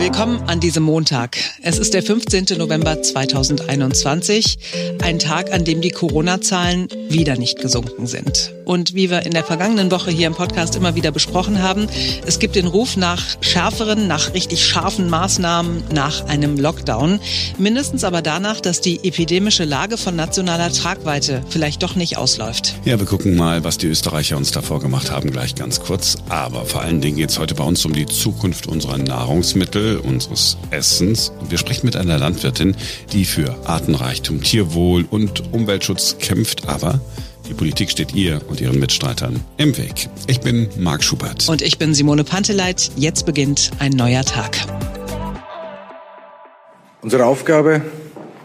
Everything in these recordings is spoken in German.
Willkommen an diesem Montag. Es ist der 15. November 2021, ein Tag, an dem die Corona-Zahlen wieder nicht gesunken sind. Und wie wir in der vergangenen Woche hier im Podcast immer wieder besprochen haben, es gibt den Ruf nach schärferen, nach richtig scharfen Maßnahmen, nach einem Lockdown. Mindestens aber danach, dass die epidemische Lage von nationaler Tragweite vielleicht doch nicht ausläuft. Ja, wir gucken mal, was die Österreicher uns davor gemacht haben, gleich ganz kurz. Aber vor allen Dingen geht es heute bei uns um die Zukunft unserer Nahrungsmittel unseres Essens. Wir sprechen mit einer Landwirtin, die für Artenreichtum, Tierwohl und Umweltschutz kämpft, aber die Politik steht ihr und ihren Mitstreitern im Weg. Ich bin Marc Schubert. Und ich bin Simone Panteleit. Jetzt beginnt ein neuer Tag. Unsere Aufgabe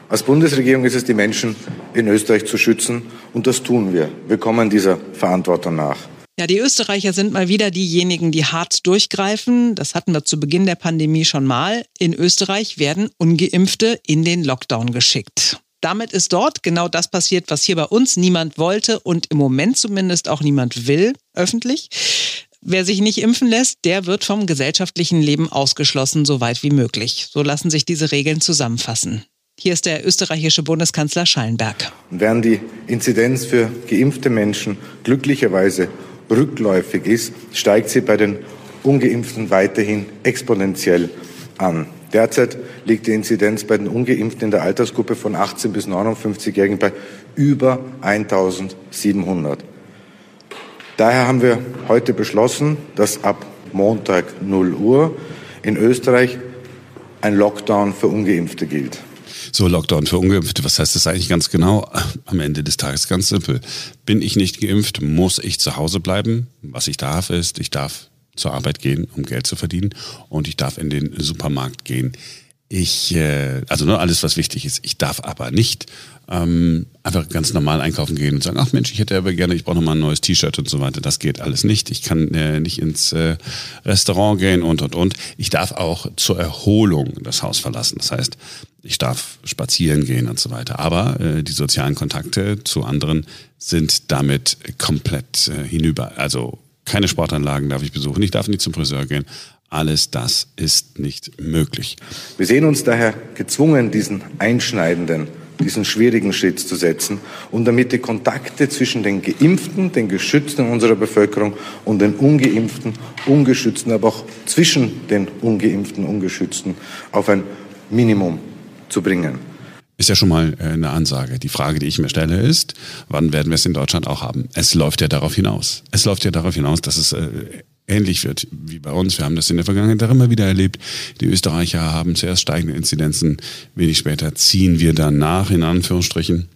als Bundesregierung ist es, die Menschen in Österreich zu schützen. Und das tun wir. Wir kommen dieser Verantwortung nach. Ja, die Österreicher sind mal wieder diejenigen, die hart durchgreifen. Das hatten wir zu Beginn der Pandemie schon mal. In Österreich werden ungeimpfte in den Lockdown geschickt. Damit ist dort genau das passiert, was hier bei uns niemand wollte und im Moment zumindest auch niemand will, öffentlich. Wer sich nicht impfen lässt, der wird vom gesellschaftlichen Leben ausgeschlossen, so weit wie möglich. So lassen sich diese Regeln zusammenfassen. Hier ist der österreichische Bundeskanzler Schallenberg. Während die Inzidenz für geimpfte Menschen glücklicherweise rückläufig ist, steigt sie bei den ungeimpften weiterhin exponentiell an. Derzeit liegt die Inzidenz bei den ungeimpften in der Altersgruppe von 18 bis 59-Jährigen bei über 1700. Daher haben wir heute beschlossen, dass ab Montag 0 Uhr in Österreich ein Lockdown für ungeimpfte gilt. So, Lockdown für Ungeimpfte, was heißt das eigentlich ganz genau? Am Ende des Tages ganz simpel. Bin ich nicht geimpft, muss ich zu Hause bleiben. Was ich darf ist, ich darf zur Arbeit gehen, um Geld zu verdienen und ich darf in den Supermarkt gehen. Ich, äh, also nur alles, was wichtig ist. Ich darf aber nicht ähm, einfach ganz normal einkaufen gehen und sagen, ach Mensch, ich hätte aber gerne, ich brauche nochmal ein neues T-Shirt und so weiter. Das geht alles nicht. Ich kann äh, nicht ins äh, Restaurant gehen und, und, und. Ich darf auch zur Erholung das Haus verlassen. Das heißt, ich darf spazieren gehen und so weiter. Aber äh, die sozialen Kontakte zu anderen sind damit komplett äh, hinüber. Also keine Sportanlagen darf ich besuchen, ich darf nicht zum Friseur gehen. Alles das ist nicht möglich. Wir sehen uns daher gezwungen, diesen einschneidenden, diesen schwierigen Schritt zu setzen und damit die Kontakte zwischen den Geimpften, den Geschützten unserer Bevölkerung und den Ungeimpften, Ungeschützten, aber auch zwischen den Ungeimpften, Ungeschützten auf ein Minimum zu bringen. Ist ja schon mal äh, eine Ansage. Die Frage, die ich mir stelle, ist, wann werden wir es in Deutschland auch haben? Es läuft ja darauf hinaus. Es läuft ja darauf hinaus, dass es äh, ähnlich wird wie bei uns. Wir haben das in der Vergangenheit auch immer wieder erlebt. Die Österreicher haben zuerst steigende Inzidenzen, wenig später ziehen wir dann nach, in Anführungsstrichen.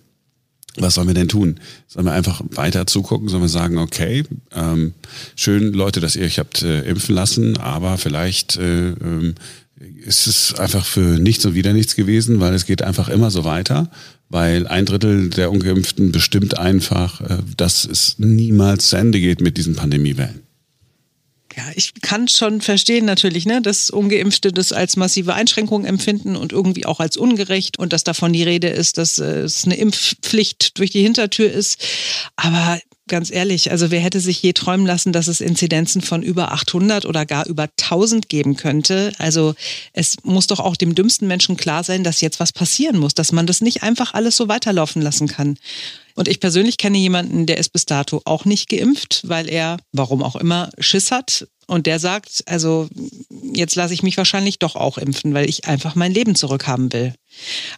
Was sollen wir denn tun? Sollen wir einfach weiter zugucken? Sollen wir sagen, okay, ähm, schön Leute, dass ihr euch habt äh, impfen lassen, aber vielleicht äh, ähm, ist es einfach für nichts und wieder nichts gewesen, weil es geht einfach immer so weiter, weil ein Drittel der Ungeimpften bestimmt einfach, äh, dass es niemals zu Ende geht mit diesen Pandemiewellen. Ja, ich kann schon verstehen natürlich, ne, dass Ungeimpfte das als massive Einschränkung empfinden und irgendwie auch als ungerecht und dass davon die Rede ist, dass äh, es eine Impfpflicht durch die Hintertür ist. Aber ganz ehrlich, also wer hätte sich je träumen lassen, dass es Inzidenzen von über 800 oder gar über 1000 geben könnte? Also es muss doch auch dem dümmsten Menschen klar sein, dass jetzt was passieren muss, dass man das nicht einfach alles so weiterlaufen lassen kann. Und ich persönlich kenne jemanden, der ist bis dato auch nicht geimpft, weil er, warum auch immer, Schiss hat. Und der sagt, also jetzt lasse ich mich wahrscheinlich doch auch impfen, weil ich einfach mein Leben zurückhaben will.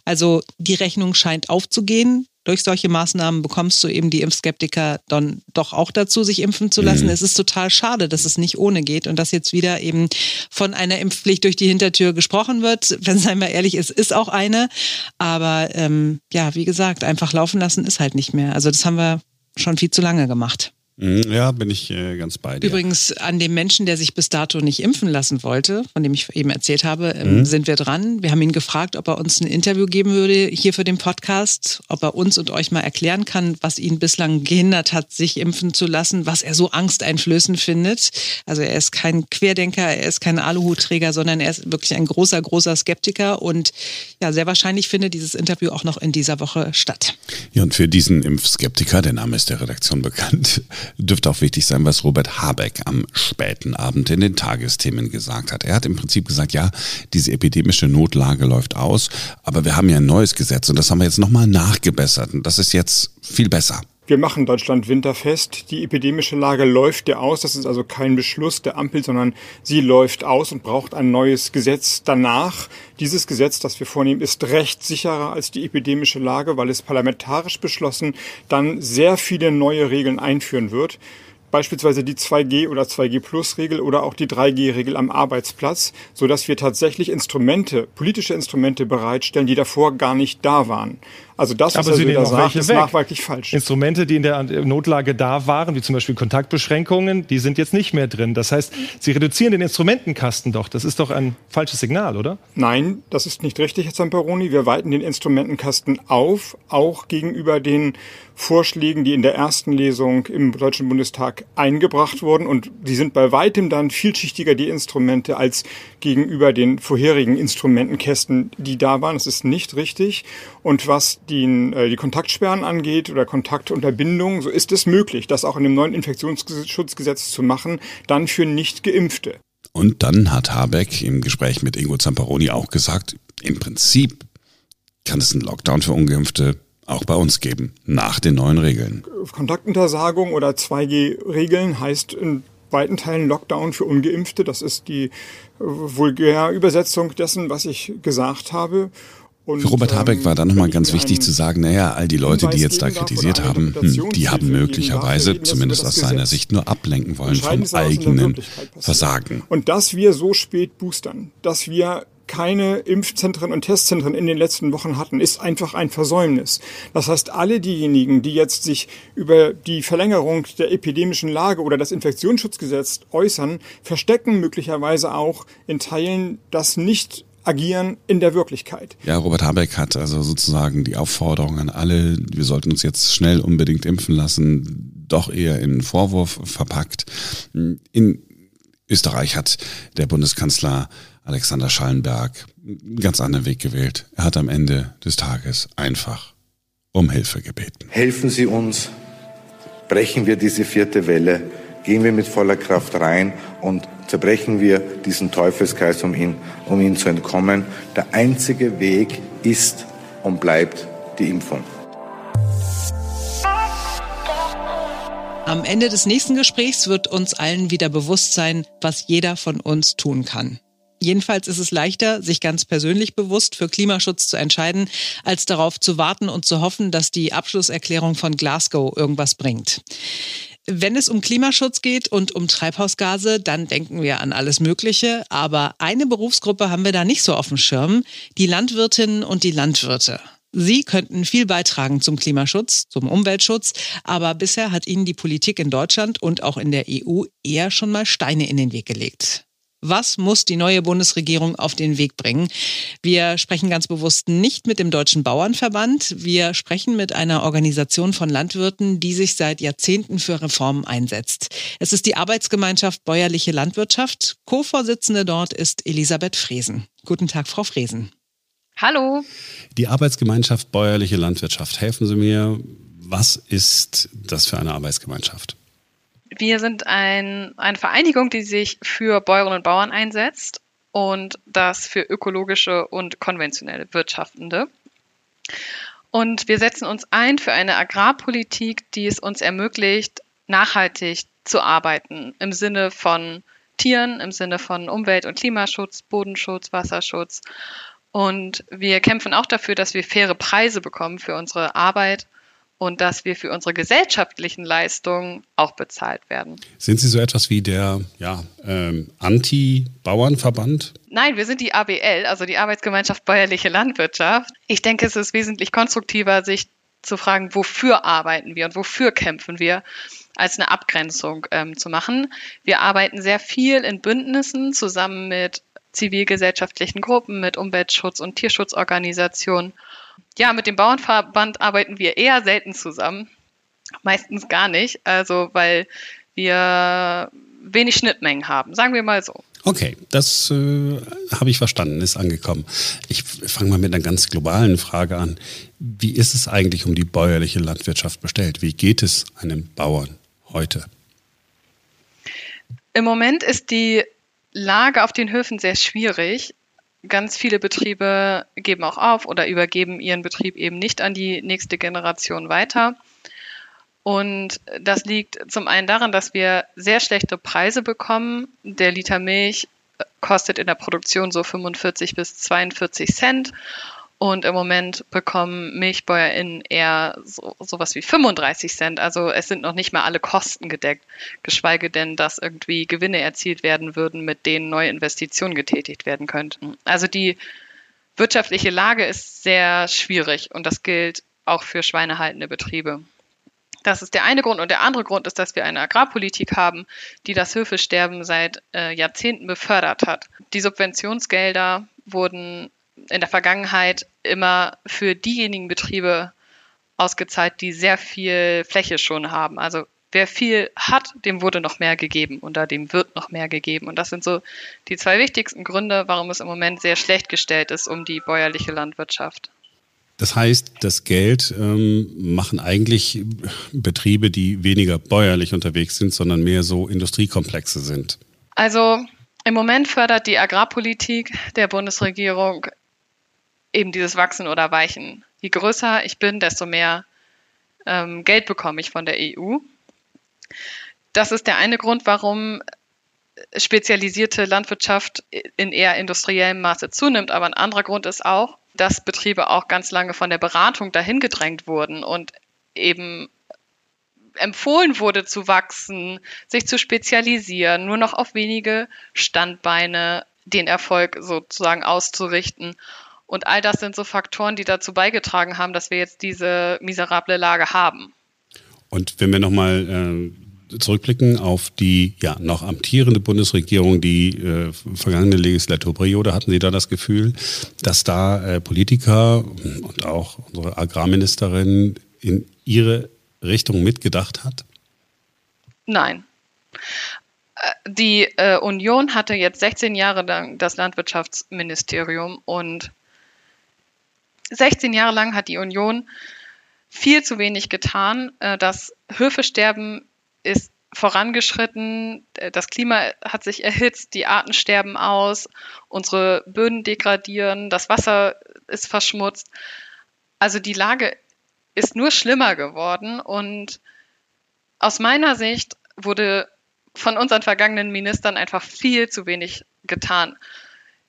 Also die Rechnung scheint aufzugehen durch solche Maßnahmen bekommst du eben die Impfskeptiker dann doch auch dazu, sich impfen zu lassen. Mhm. Es ist total schade, dass es nicht ohne geht und dass jetzt wieder eben von einer Impfpflicht durch die Hintertür gesprochen wird. Wenn es einmal ehrlich ist, ist auch eine. Aber ähm, ja, wie gesagt, einfach laufen lassen ist halt nicht mehr. Also das haben wir schon viel zu lange gemacht. Mhm, ja, bin ich äh, ganz bei dir. Übrigens, an dem Menschen, der sich bis dato nicht impfen lassen wollte, von dem ich eben erzählt habe, ähm, mhm. sind wir dran. Wir haben ihn gefragt, ob er uns ein Interview geben würde hier für den Podcast, ob er uns und euch mal erklären kann, was ihn bislang gehindert hat, sich impfen zu lassen, was er so angsteinflößend findet. Also er ist kein Querdenker, er ist kein Aluhutträger, sondern er ist wirklich ein großer, großer Skeptiker und ja, sehr wahrscheinlich findet dieses Interview auch noch in dieser Woche statt. Ja, und für diesen Impfskeptiker, der Name ist der Redaktion bekannt, dürfte auch wichtig sein, was Robert Habeck am späten Abend in den Tagesthemen gesagt hat. Er hat im Prinzip gesagt, ja, diese epidemische Notlage läuft aus, aber wir haben ja ein neues Gesetz und das haben wir jetzt nochmal nachgebessert und das ist jetzt viel besser. Wir machen Deutschland winterfest. Die epidemische Lage läuft ja aus. Das ist also kein Beschluss der Ampel, sondern sie läuft aus und braucht ein neues Gesetz danach. Dieses Gesetz, das wir vornehmen, ist rechtssicherer als die epidemische Lage, weil es parlamentarisch beschlossen dann sehr viele neue Regeln einführen wird beispielsweise die 2G oder 2G Plus Regel oder auch die 3G Regel am Arbeitsplatz, so dass wir tatsächlich Instrumente, politische Instrumente bereitstellen, die davor gar nicht da waren. Also das, was Aber Sie da sagt, ist nachweislich falsch. Instrumente, die in der Notlage da waren, wie zum Beispiel Kontaktbeschränkungen, die sind jetzt nicht mehr drin. Das heißt, Sie reduzieren den Instrumentenkasten doch. Das ist doch ein falsches Signal, oder? Nein, das ist nicht richtig, Herr Zamperoni. Wir weiten den Instrumentenkasten auf, auch gegenüber den Vorschlägen, die in der ersten Lesung im Deutschen Bundestag eingebracht wurden. Und die sind bei weitem dann vielschichtiger, die Instrumente, als gegenüber den vorherigen Instrumentenkästen, die da waren. Das ist nicht richtig. Und was die, äh, die Kontaktsperren angeht oder Kontaktunterbindung, so ist es möglich, das auch in dem neuen Infektionsschutzgesetz zu machen, dann für Nicht-Geimpfte. Und dann hat Habeck im Gespräch mit Ingo Zamperoni auch gesagt, im Prinzip kann es einen Lockdown für Ungeimpfte auch bei uns geben, nach den neuen Regeln. Kontaktuntersagung oder 2G-Regeln heißt in weiten Teilen Lockdown für Ungeimpfte. Das ist die vulgäre Übersetzung dessen, was ich gesagt habe. Und, Für Robert Habeck war da nochmal ganz wichtig zu sagen, naja, all die Leute, die jetzt da kritisiert haben, hm, die haben möglicherweise, zumindest aus seiner Sicht, nur ablenken wollen vom eigenen Versagen. Und dass wir so spät boostern, dass wir keine Impfzentren und Testzentren in den letzten Wochen hatten, ist einfach ein Versäumnis. Das heißt, alle diejenigen, die jetzt sich über die Verlängerung der epidemischen Lage oder das Infektionsschutzgesetz äußern, verstecken möglicherweise auch in Teilen das nicht agieren in der Wirklichkeit. Ja, Robert Habeck hat also sozusagen die Aufforderung an alle, wir sollten uns jetzt schnell unbedingt impfen lassen, doch eher in Vorwurf verpackt. In Österreich hat der Bundeskanzler Alexander Schallenberg einen ganz anderen Weg gewählt. Er hat am Ende des Tages einfach um Hilfe gebeten. Helfen Sie uns, brechen wir diese vierte Welle, gehen wir mit voller Kraft rein und zerbrechen wir diesen Teufelskreis, um ihn, um ihn zu entkommen. Der einzige Weg ist und bleibt die Impfung. Am Ende des nächsten Gesprächs wird uns allen wieder bewusst sein, was jeder von uns tun kann. Jedenfalls ist es leichter, sich ganz persönlich bewusst für Klimaschutz zu entscheiden, als darauf zu warten und zu hoffen, dass die Abschlusserklärung von Glasgow irgendwas bringt. Wenn es um Klimaschutz geht und um Treibhausgase, dann denken wir an alles Mögliche. Aber eine Berufsgruppe haben wir da nicht so auf dem Schirm, die Landwirtinnen und die Landwirte. Sie könnten viel beitragen zum Klimaschutz, zum Umweltschutz, aber bisher hat ihnen die Politik in Deutschland und auch in der EU eher schon mal Steine in den Weg gelegt. Was muss die neue Bundesregierung auf den Weg bringen? Wir sprechen ganz bewusst nicht mit dem Deutschen Bauernverband. Wir sprechen mit einer Organisation von Landwirten, die sich seit Jahrzehnten für Reformen einsetzt. Es ist die Arbeitsgemeinschaft Bäuerliche Landwirtschaft. Co-Vorsitzende dort ist Elisabeth Fresen. Guten Tag, Frau Fresen. Hallo. Die Arbeitsgemeinschaft Bäuerliche Landwirtschaft. Helfen Sie mir, was ist das für eine Arbeitsgemeinschaft? Wir sind ein, eine Vereinigung, die sich für Bäuerinnen und Bauern einsetzt und das für ökologische und konventionelle Wirtschaftende. Und wir setzen uns ein für eine Agrarpolitik, die es uns ermöglicht, nachhaltig zu arbeiten im Sinne von Tieren, im Sinne von Umwelt- und Klimaschutz, Bodenschutz, Wasserschutz. Und wir kämpfen auch dafür, dass wir faire Preise bekommen für unsere Arbeit und dass wir für unsere gesellschaftlichen Leistungen auch bezahlt werden. Sind Sie so etwas wie der ja, ähm, Anti-Bauernverband? Nein, wir sind die ABL, also die Arbeitsgemeinschaft Bäuerliche Landwirtschaft. Ich denke, es ist wesentlich konstruktiver, sich zu fragen, wofür arbeiten wir und wofür kämpfen wir, als eine Abgrenzung ähm, zu machen. Wir arbeiten sehr viel in Bündnissen zusammen mit zivilgesellschaftlichen Gruppen, mit Umweltschutz- und Tierschutzorganisationen ja, mit dem Bauernverband arbeiten wir eher selten zusammen. Meistens gar nicht. Also, weil wir wenig Schnittmengen haben, sagen wir mal so. Okay, das äh, habe ich verstanden, ist angekommen. Ich fange mal mit einer ganz globalen Frage an. Wie ist es eigentlich um die bäuerliche Landwirtschaft bestellt? Wie geht es einem Bauern heute? Im Moment ist die Lage auf den Höfen sehr schwierig. Ganz viele Betriebe geben auch auf oder übergeben ihren Betrieb eben nicht an die nächste Generation weiter. Und das liegt zum einen daran, dass wir sehr schlechte Preise bekommen. Der Liter Milch kostet in der Produktion so 45 bis 42 Cent. Und im Moment bekommen MilchbäuerInnen eher so, sowas wie 35 Cent. Also es sind noch nicht mal alle Kosten gedeckt, geschweige denn, dass irgendwie Gewinne erzielt werden würden, mit denen neue Investitionen getätigt werden könnten. Also die wirtschaftliche Lage ist sehr schwierig und das gilt auch für schweinehaltende Betriebe. Das ist der eine Grund. Und der andere Grund ist, dass wir eine Agrarpolitik haben, die das Höfesterben seit äh, Jahrzehnten befördert hat. Die Subventionsgelder wurden in der Vergangenheit immer für diejenigen Betriebe ausgezahlt, die sehr viel Fläche schon haben. Also wer viel hat, dem wurde noch mehr gegeben oder dem wird noch mehr gegeben. Und das sind so die zwei wichtigsten Gründe, warum es im Moment sehr schlecht gestellt ist um die bäuerliche Landwirtschaft. Das heißt, das Geld ähm, machen eigentlich Betriebe, die weniger bäuerlich unterwegs sind, sondern mehr so Industriekomplexe sind. Also im Moment fördert die Agrarpolitik der Bundesregierung eben dieses Wachsen oder Weichen. Je größer ich bin, desto mehr ähm, Geld bekomme ich von der EU. Das ist der eine Grund, warum spezialisierte Landwirtschaft in eher industriellem Maße zunimmt. Aber ein anderer Grund ist auch, dass Betriebe auch ganz lange von der Beratung dahin gedrängt wurden und eben empfohlen wurde zu wachsen, sich zu spezialisieren, nur noch auf wenige Standbeine den Erfolg sozusagen auszurichten. Und all das sind so Faktoren, die dazu beigetragen haben, dass wir jetzt diese miserable Lage haben. Und wenn wir nochmal äh, zurückblicken auf die ja noch amtierende Bundesregierung, die äh, vergangene Legislaturperiode, hatten Sie da das Gefühl, dass da äh, Politiker und auch unsere Agrarministerin in ihre Richtung mitgedacht hat? Nein. Äh, die äh, Union hatte jetzt 16 Jahre lang das Landwirtschaftsministerium und 16 Jahre lang hat die Union viel zu wenig getan. Äh, das Höfesterben ist vorangeschritten, äh, das Klima hat sich erhitzt, die Arten sterben aus, unsere Böden degradieren, das Wasser ist verschmutzt. Also die Lage ist nur schlimmer geworden und aus meiner Sicht wurde von unseren vergangenen Ministern einfach viel zu wenig getan.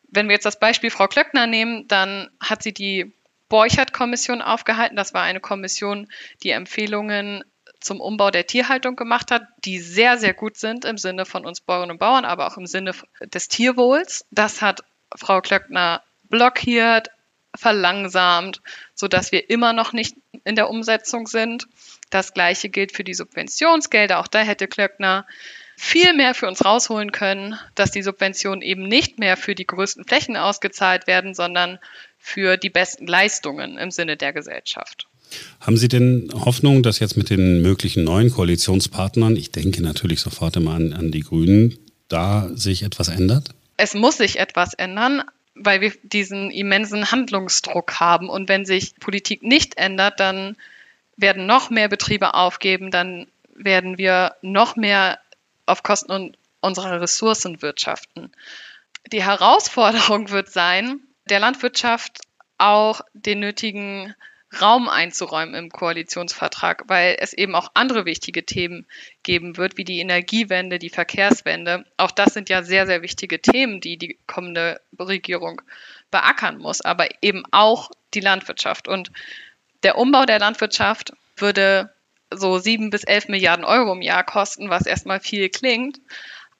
Wenn wir jetzt das Beispiel Frau Klöckner nehmen, dann hat sie die Borchert-Kommission aufgehalten. Das war eine Kommission, die Empfehlungen zum Umbau der Tierhaltung gemacht hat, die sehr, sehr gut sind im Sinne von uns Bäuerinnen und Bauern, aber auch im Sinne des Tierwohls. Das hat Frau Klöckner blockiert, verlangsamt, sodass wir immer noch nicht in der Umsetzung sind. Das gleiche gilt für die Subventionsgelder. Auch da hätte Klöckner viel mehr für uns rausholen können, dass die Subventionen eben nicht mehr für die größten Flächen ausgezahlt werden, sondern für die besten Leistungen im Sinne der Gesellschaft. Haben Sie denn Hoffnung, dass jetzt mit den möglichen neuen Koalitionspartnern, ich denke natürlich sofort immer an, an die Grünen, da sich etwas ändert? Es muss sich etwas ändern, weil wir diesen immensen Handlungsdruck haben. Und wenn sich Politik nicht ändert, dann werden noch mehr Betriebe aufgeben, dann werden wir noch mehr auf Kosten unserer Ressourcen wirtschaften. Die Herausforderung wird sein, der Landwirtschaft auch den nötigen Raum einzuräumen im Koalitionsvertrag, weil es eben auch andere wichtige Themen geben wird, wie die Energiewende, die Verkehrswende. Auch das sind ja sehr, sehr wichtige Themen, die die kommende Regierung beackern muss, aber eben auch die Landwirtschaft. Und der Umbau der Landwirtschaft würde so sieben bis elf Milliarden Euro im Jahr kosten, was erstmal viel klingt.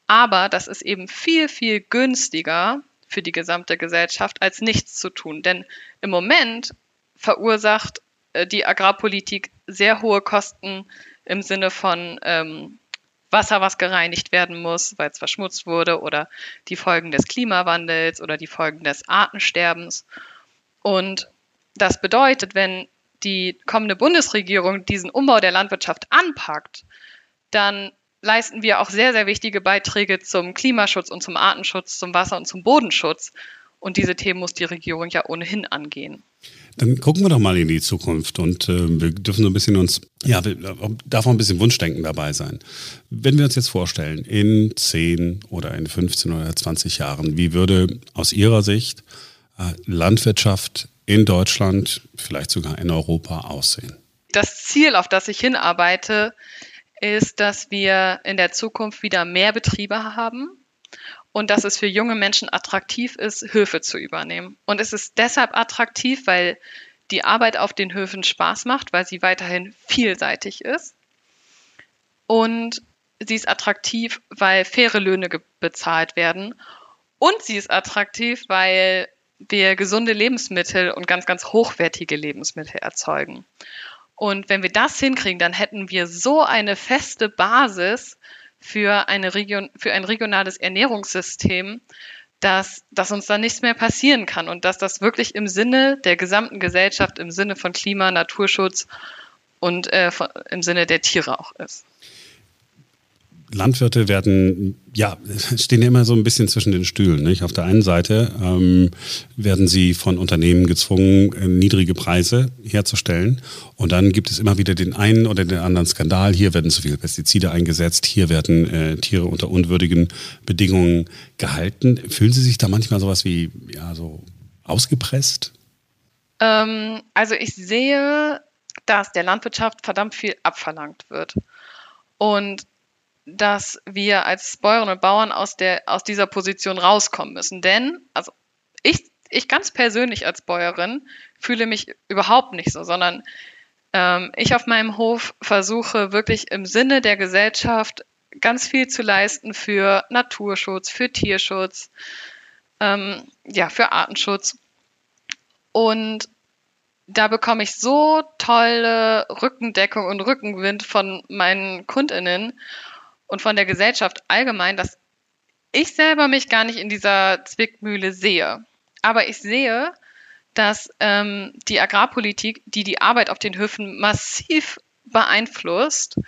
Aber das ist eben viel, viel günstiger für die gesamte Gesellschaft, als nichts zu tun. Denn im Moment verursacht äh, die Agrarpolitik sehr hohe Kosten im Sinne von ähm, Wasser, was gereinigt werden muss, weil es verschmutzt wurde, oder die Folgen des Klimawandels oder die Folgen des Artensterbens. Und das bedeutet, wenn die kommende Bundesregierung diesen Umbau der Landwirtschaft anpackt, dann leisten wir auch sehr, sehr wichtige Beiträge zum Klimaschutz und zum Artenschutz, zum Wasser- und zum Bodenschutz. Und diese Themen muss die Regierung ja ohnehin angehen. Dann gucken wir doch mal in die Zukunft und äh, wir dürfen so ein bisschen uns, ja, darf auch ein bisschen Wunschdenken dabei sein. Wenn wir uns jetzt vorstellen, in 10 oder in 15 oder 20 Jahren, wie würde aus Ihrer Sicht äh, Landwirtschaft in Deutschland, vielleicht sogar in Europa aussehen? Das Ziel, auf das ich hinarbeite, ist, dass wir in der Zukunft wieder mehr Betriebe haben und dass es für junge Menschen attraktiv ist, Höfe zu übernehmen. Und es ist deshalb attraktiv, weil die Arbeit auf den Höfen Spaß macht, weil sie weiterhin vielseitig ist. Und sie ist attraktiv, weil faire Löhne bezahlt werden. Und sie ist attraktiv, weil wir gesunde Lebensmittel und ganz, ganz hochwertige Lebensmittel erzeugen. Und wenn wir das hinkriegen, dann hätten wir so eine feste Basis für, eine Region, für ein regionales Ernährungssystem, dass, dass uns da nichts mehr passieren kann und dass das wirklich im Sinne der gesamten Gesellschaft, im Sinne von Klima, Naturschutz und äh, im Sinne der Tiere auch ist. Landwirte werden, ja, stehen ja immer so ein bisschen zwischen den Stühlen. Nicht? Auf der einen Seite ähm, werden sie von Unternehmen gezwungen, äh, niedrige Preise herzustellen. Und dann gibt es immer wieder den einen oder den anderen Skandal. Hier werden zu viele Pestizide eingesetzt, hier werden äh, Tiere unter unwürdigen Bedingungen gehalten. Fühlen Sie sich da manchmal sowas wie, ja, so ausgepresst? Ähm, also ich sehe, dass der Landwirtschaft verdammt viel abverlangt wird. Und dass wir als Bäuerinnen und Bauern aus, der, aus dieser Position rauskommen müssen. Denn, also ich, ich ganz persönlich als Bäuerin fühle mich überhaupt nicht so, sondern ähm, ich auf meinem Hof versuche wirklich im Sinne der Gesellschaft ganz viel zu leisten für Naturschutz, für Tierschutz, ähm, ja, für Artenschutz. Und da bekomme ich so tolle Rückendeckung und Rückenwind von meinen Kundinnen und von der Gesellschaft allgemein, dass ich selber mich gar nicht in dieser Zwickmühle sehe. Aber ich sehe, dass ähm, die Agrarpolitik, die die Arbeit auf den Höfen massiv beeinflusst,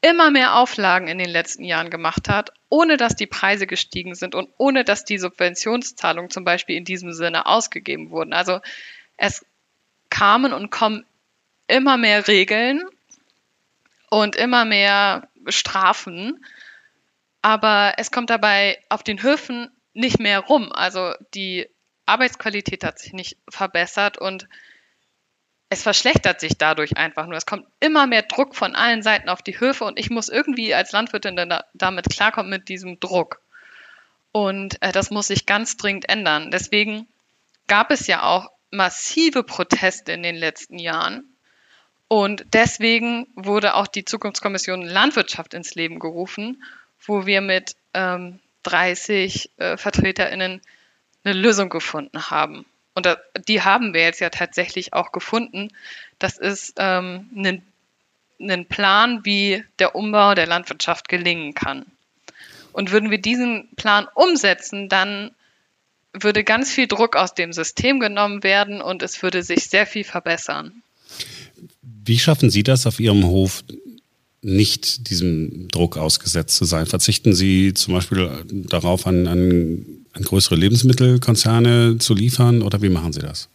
immer mehr Auflagen in den letzten Jahren gemacht hat, ohne dass die Preise gestiegen sind und ohne dass die Subventionszahlungen zum Beispiel in diesem Sinne ausgegeben wurden. Also es kamen und kommen immer mehr Regeln und immer mehr Strafen. Aber es kommt dabei auf den Höfen nicht mehr rum. Also die Arbeitsqualität hat sich nicht verbessert und es verschlechtert sich dadurch einfach nur. Es kommt immer mehr Druck von allen Seiten auf die Höfe und ich muss irgendwie als Landwirtin dann damit klarkommen mit diesem Druck. Und äh, das muss sich ganz dringend ändern. Deswegen gab es ja auch massive Proteste in den letzten Jahren. Und deswegen wurde auch die Zukunftskommission Landwirtschaft ins Leben gerufen, wo wir mit ähm, 30 äh, VertreterInnen eine Lösung gefunden haben. Und da, die haben wir jetzt ja tatsächlich auch gefunden. Das ist ähm, ein, ein Plan, wie der Umbau der Landwirtschaft gelingen kann. Und würden wir diesen Plan umsetzen, dann würde ganz viel Druck aus dem System genommen werden und es würde sich sehr viel verbessern. Wie schaffen Sie das auf Ihrem Hof, nicht diesem Druck ausgesetzt zu sein? Verzichten Sie zum Beispiel darauf, an, an, an größere Lebensmittelkonzerne zu liefern oder wie machen Sie das?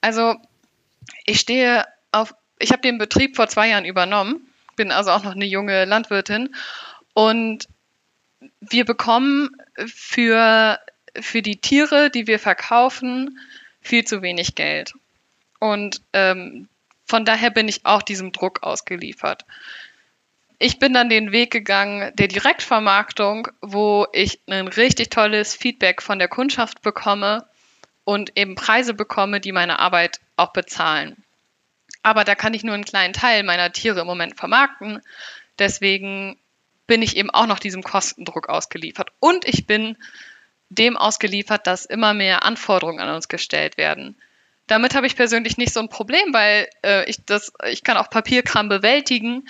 Also ich stehe auf, ich habe den Betrieb vor zwei Jahren übernommen, bin also auch noch eine junge Landwirtin und wir bekommen für, für die Tiere, die wir verkaufen, viel zu wenig Geld. Und ähm, von daher bin ich auch diesem Druck ausgeliefert. Ich bin dann den Weg gegangen der Direktvermarktung, wo ich ein richtig tolles Feedback von der Kundschaft bekomme und eben Preise bekomme, die meine Arbeit auch bezahlen. Aber da kann ich nur einen kleinen Teil meiner Tiere im Moment vermarkten. Deswegen bin ich eben auch noch diesem Kostendruck ausgeliefert. Und ich bin dem ausgeliefert, dass immer mehr Anforderungen an uns gestellt werden. Damit habe ich persönlich nicht so ein Problem, weil äh, ich das, ich kann auch Papierkram bewältigen.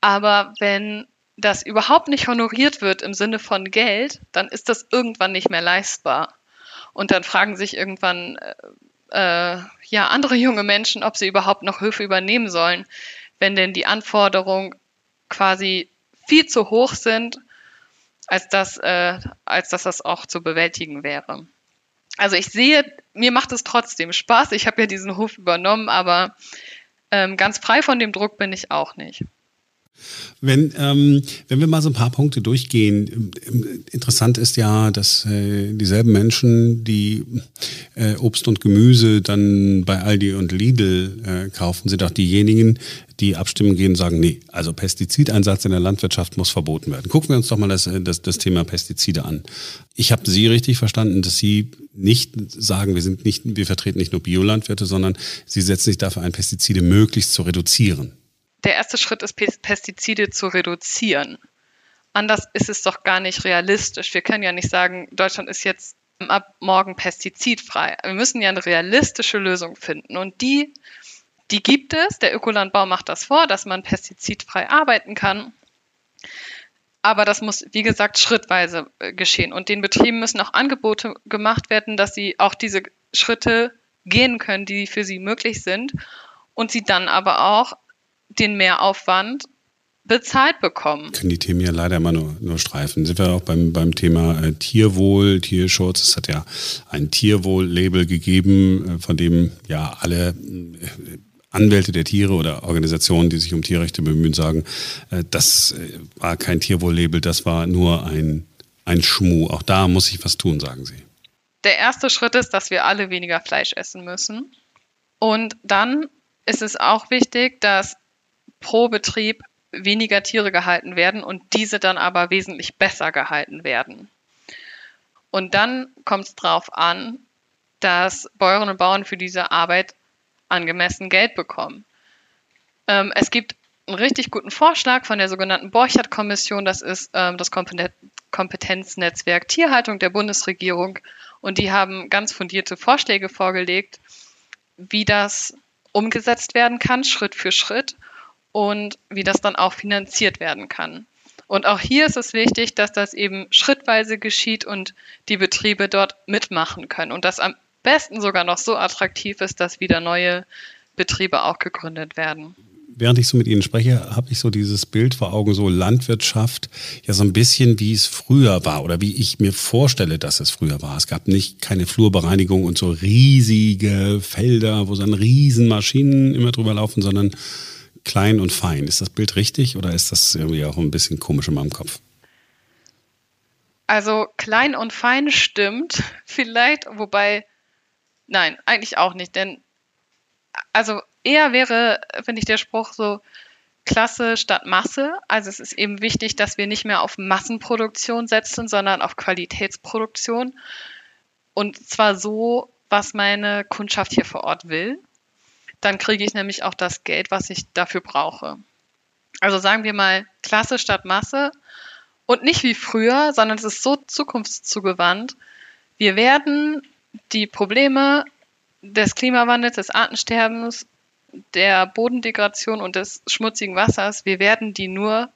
Aber wenn das überhaupt nicht honoriert wird im Sinne von Geld, dann ist das irgendwann nicht mehr leistbar. Und dann fragen sich irgendwann äh, äh, ja andere junge Menschen, ob sie überhaupt noch Höfe übernehmen sollen, wenn denn die Anforderungen quasi viel zu hoch sind, als dass, äh, als dass das auch zu bewältigen wäre. Also ich sehe, mir macht es trotzdem Spaß. Ich habe ja diesen Hof übernommen, aber ähm, ganz frei von dem Druck bin ich auch nicht. Wenn, ähm, wenn wir mal so ein paar Punkte durchgehen, interessant ist ja, dass äh, dieselben Menschen, die äh, Obst und Gemüse dann bei Aldi und Lidl äh, kaufen, sind auch diejenigen, die abstimmen gehen und sagen, nee, also Pestizideinsatz in der Landwirtschaft muss verboten werden. Gucken wir uns doch mal das, äh, das, das Thema Pestizide an. Ich habe Sie richtig verstanden, dass Sie nicht sagen, wir sind nicht, wir vertreten nicht nur Biolandwirte, sondern Sie setzen sich dafür ein, Pestizide möglichst zu reduzieren der erste Schritt ist, Pestizide zu reduzieren. Anders ist es doch gar nicht realistisch. Wir können ja nicht sagen, Deutschland ist jetzt ab morgen pestizidfrei. Wir müssen ja eine realistische Lösung finden. Und die, die gibt es. Der Ökolandbau macht das vor, dass man pestizidfrei arbeiten kann. Aber das muss, wie gesagt, schrittweise äh, geschehen. Und den Betrieben müssen auch Angebote gemacht werden, dass sie auch diese Schritte gehen können, die für sie möglich sind. Und sie dann aber auch den Mehraufwand bezahlt bekommen. Können die Themen ja leider immer nur, nur streifen. Sind wir auch beim, beim Thema äh, Tierwohl, Tierschutz. Es hat ja ein Tierwohl-Label gegeben, äh, von dem ja alle äh, Anwälte der Tiere oder Organisationen, die sich um Tierrechte bemühen, sagen, äh, das äh, war kein Tierwohl-Label, das war nur ein, ein Schmuh. Auch da muss ich was tun, sagen sie. Der erste Schritt ist, dass wir alle weniger Fleisch essen müssen. Und dann ist es auch wichtig, dass pro Betrieb weniger Tiere gehalten werden und diese dann aber wesentlich besser gehalten werden. Und dann kommt es darauf an, dass Bäuerinnen und Bauern für diese Arbeit angemessen Geld bekommen. Ähm, es gibt einen richtig guten Vorschlag von der sogenannten Borchert-Kommission, das ist ähm, das Kompetenznetzwerk Tierhaltung der Bundesregierung. Und die haben ganz fundierte Vorschläge vorgelegt, wie das umgesetzt werden kann, Schritt für Schritt und wie das dann auch finanziert werden kann. Und auch hier ist es wichtig, dass das eben schrittweise geschieht und die Betriebe dort mitmachen können und das am besten sogar noch so attraktiv ist, dass wieder neue Betriebe auch gegründet werden. Während ich so mit Ihnen spreche, habe ich so dieses Bild vor Augen, so Landwirtschaft, ja so ein bisschen wie es früher war oder wie ich mir vorstelle, dass es früher war. Es gab nicht keine Flurbereinigung und so riesige Felder, wo dann riesen Maschinen immer drüber laufen, sondern klein und fein. Ist das Bild richtig oder ist das irgendwie auch ein bisschen komisch in meinem Kopf? Also klein und fein stimmt vielleicht, wobei nein, eigentlich auch nicht, denn also eher wäre, finde ich, der Spruch so Klasse statt Masse. Also es ist eben wichtig, dass wir nicht mehr auf Massenproduktion setzen, sondern auf Qualitätsproduktion. Und zwar so, was meine Kundschaft hier vor Ort will dann kriege ich nämlich auch das Geld, was ich dafür brauche. Also sagen wir mal Klasse statt Masse und nicht wie früher, sondern es ist so zukunftszugewandt. Wir werden die Probleme des Klimawandels, des Artensterbens, der Bodendegradation und des schmutzigen Wassers, wir werden die nur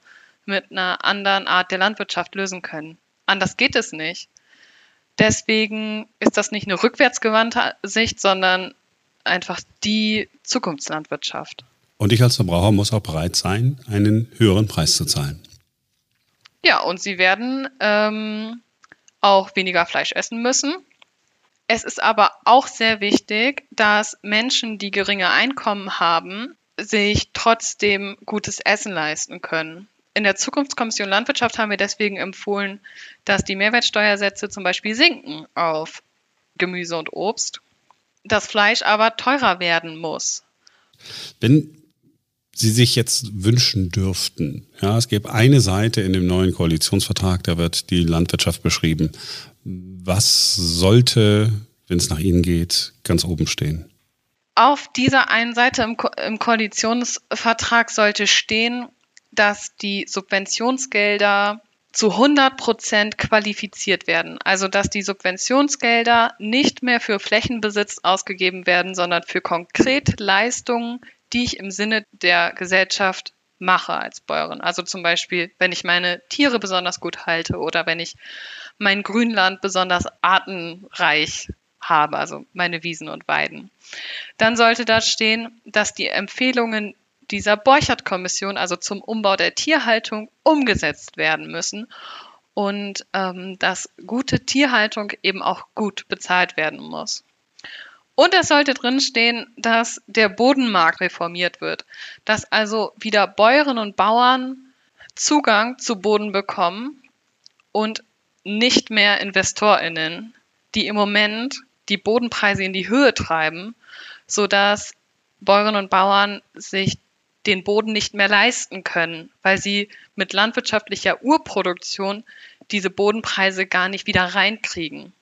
mit einer anderen Art der Landwirtschaft lösen können. Anders geht es nicht. Deswegen ist das nicht eine rückwärtsgewandte Sicht, sondern einfach die Zukunftslandwirtschaft. Und ich als Verbraucher muss auch bereit sein, einen höheren Preis zu zahlen. Ja, und sie werden ähm, auch weniger Fleisch essen müssen. Es ist aber auch sehr wichtig, dass Menschen, die geringe Einkommen haben, sich trotzdem gutes Essen leisten können. In der Zukunftskommission Landwirtschaft haben wir deswegen empfohlen, dass die Mehrwertsteuersätze zum Beispiel sinken auf Gemüse und Obst das Fleisch aber teurer werden muss. Wenn Sie sich jetzt wünschen dürften, ja, es gäbe eine Seite in dem neuen Koalitionsvertrag, da wird die Landwirtschaft beschrieben. Was sollte, wenn es nach Ihnen geht, ganz oben stehen? Auf dieser einen Seite im, Ko im Koalitionsvertrag sollte stehen, dass die Subventionsgelder zu 100 Prozent qualifiziert werden. Also dass die Subventionsgelder nicht mehr für Flächenbesitz ausgegeben werden, sondern für konkret Leistungen, die ich im Sinne der Gesellschaft mache als Bäuerin. Also zum Beispiel, wenn ich meine Tiere besonders gut halte oder wenn ich mein Grünland besonders artenreich habe, also meine Wiesen und Weiden. Dann sollte da stehen, dass die Empfehlungen dieser Borchert-Kommission, also zum Umbau der Tierhaltung, umgesetzt werden müssen und ähm, dass gute Tierhaltung eben auch gut bezahlt werden muss. Und es sollte drinstehen, dass der Bodenmarkt reformiert wird, dass also wieder Bäuerinnen und Bauern Zugang zu Boden bekommen und nicht mehr InvestorInnen, die im Moment die Bodenpreise in die Höhe treiben, sodass Bäuerinnen und Bauern sich den Boden nicht mehr leisten können, weil sie mit landwirtschaftlicher Urproduktion diese Bodenpreise gar nicht wieder reinkriegen.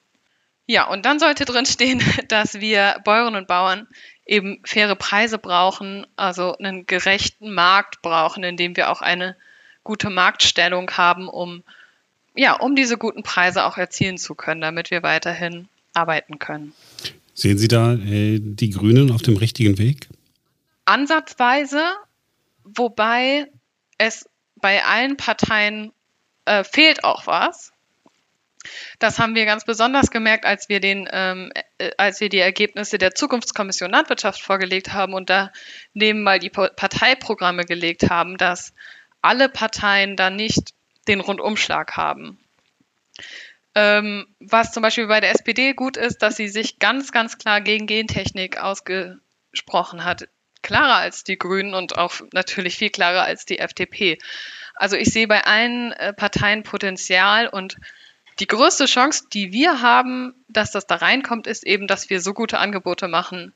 Ja, und dann sollte drin stehen, dass wir Bäuerinnen und Bauern eben faire Preise brauchen, also einen gerechten Markt brauchen, in dem wir auch eine gute Marktstellung haben, um ja, um diese guten Preise auch erzielen zu können, damit wir weiterhin arbeiten können. Sehen Sie da äh, die Grünen auf dem richtigen Weg? Ansatzweise, wobei es bei allen Parteien äh, fehlt auch was. Das haben wir ganz besonders gemerkt, als wir, den, ähm, äh, als wir die Ergebnisse der Zukunftskommission Landwirtschaft vorgelegt haben und da nebenbei die Parteiprogramme gelegt haben, dass alle Parteien da nicht den Rundumschlag haben. Ähm, was zum Beispiel bei der SPD gut ist, dass sie sich ganz, ganz klar gegen Gentechnik ausgesprochen hat. Klarer als die Grünen und auch natürlich viel klarer als die FDP. Also ich sehe bei allen äh, Parteien Potenzial und die größte Chance, die wir haben, dass das da reinkommt, ist eben, dass wir so gute Angebote machen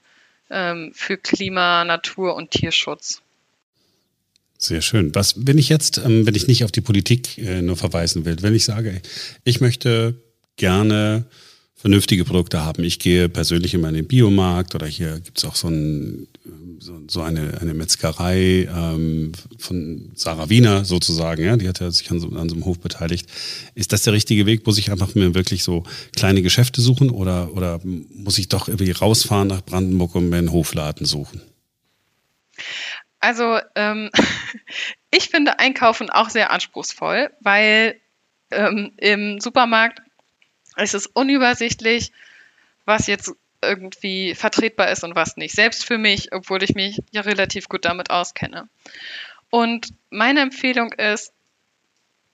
ähm, für Klima, Natur und Tierschutz. Sehr schön. Was, wenn ich jetzt, ähm, wenn ich nicht auf die Politik äh, nur verweisen will, wenn ich sage, ich möchte gerne vernünftige Produkte haben. Ich gehe persönlich immer in den Biomarkt oder hier gibt's auch so, ein, so, so eine, eine Metzgerei ähm, von Sarah Wiener sozusagen, ja, die hat ja sich an so, an so einem Hof beteiligt. Ist das der richtige Weg? Muss ich einfach mir wirklich so kleine Geschäfte suchen oder, oder muss ich doch irgendwie rausfahren nach Brandenburg und mir einen Hofladen suchen? Also ähm, ich finde Einkaufen auch sehr anspruchsvoll, weil ähm, im Supermarkt ist es unübersichtlich, was jetzt irgendwie vertretbar ist und was nicht. Selbst für mich, obwohl ich mich ja relativ gut damit auskenne. Und meine Empfehlung ist,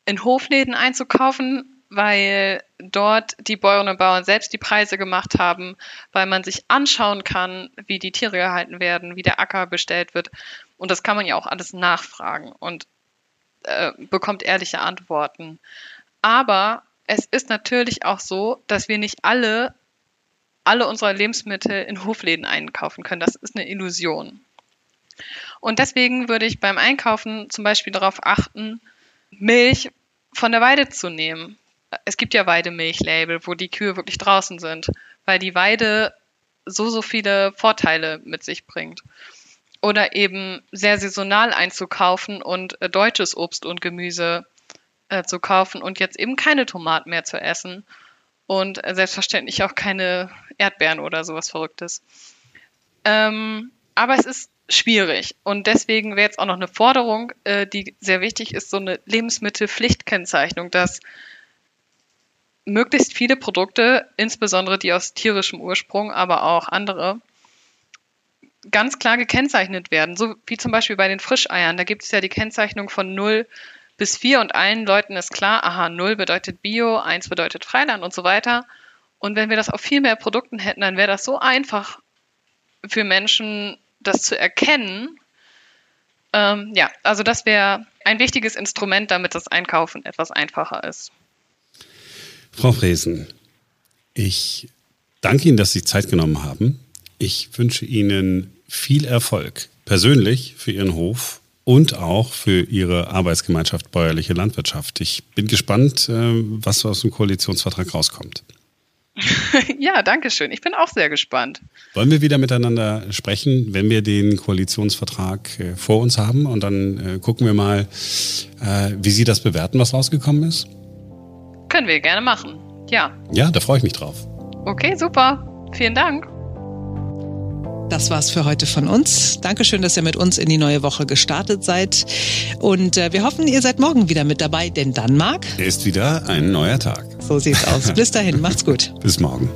in Hofläden einzukaufen, weil dort die Bäuerinnen und Bauern selbst die Preise gemacht haben, weil man sich anschauen kann, wie die Tiere gehalten werden, wie der Acker bestellt wird. Und das kann man ja auch alles nachfragen und äh, bekommt ehrliche Antworten. Aber es ist natürlich auch so, dass wir nicht alle, alle unsere Lebensmittel in Hofläden einkaufen können. Das ist eine Illusion. Und deswegen würde ich beim Einkaufen zum Beispiel darauf achten, Milch von der Weide zu nehmen es gibt ja Weidemilchlabel, wo die Kühe wirklich draußen sind, weil die Weide so, so viele Vorteile mit sich bringt. Oder eben sehr saisonal einzukaufen und äh, deutsches Obst und Gemüse äh, zu kaufen und jetzt eben keine Tomaten mehr zu essen. Und selbstverständlich auch keine Erdbeeren oder sowas Verrücktes. Ähm, aber es ist schwierig. Und deswegen wäre jetzt auch noch eine Forderung, äh, die sehr wichtig ist, so eine Lebensmittelpflichtkennzeichnung, dass möglichst viele Produkte, insbesondere die aus tierischem Ursprung, aber auch andere, ganz klar gekennzeichnet werden. So wie zum Beispiel bei den Frischeiern. Da gibt es ja die Kennzeichnung von 0 bis 4 und allen Leuten ist klar, aha, 0 bedeutet Bio, 1 bedeutet Freiland und so weiter. Und wenn wir das auf viel mehr Produkten hätten, dann wäre das so einfach für Menschen, das zu erkennen. Ähm, ja, also das wäre ein wichtiges Instrument, damit das Einkaufen etwas einfacher ist. Frau Fresen, ich danke Ihnen, dass Sie Zeit genommen haben. Ich wünsche Ihnen viel Erfolg persönlich für Ihren Hof und auch für Ihre Arbeitsgemeinschaft Bäuerliche Landwirtschaft. Ich bin gespannt, äh, was aus dem Koalitionsvertrag rauskommt. Ja, danke schön. Ich bin auch sehr gespannt. Wollen wir wieder miteinander sprechen, wenn wir den Koalitionsvertrag äh, vor uns haben und dann äh, gucken wir mal, wie Sie das bewerten, was rausgekommen ist? Können wir gerne machen. Ja. Ja, da freue ich mich drauf. Okay, super. Vielen Dank. Das war's für heute von uns. Dankeschön, dass ihr mit uns in die neue Woche gestartet seid. Und äh, wir hoffen, ihr seid morgen wieder mit dabei, denn dann, Marc, ist wieder ein neuer Tag. So sieht's aus. Bis dahin, macht's gut. Bis morgen.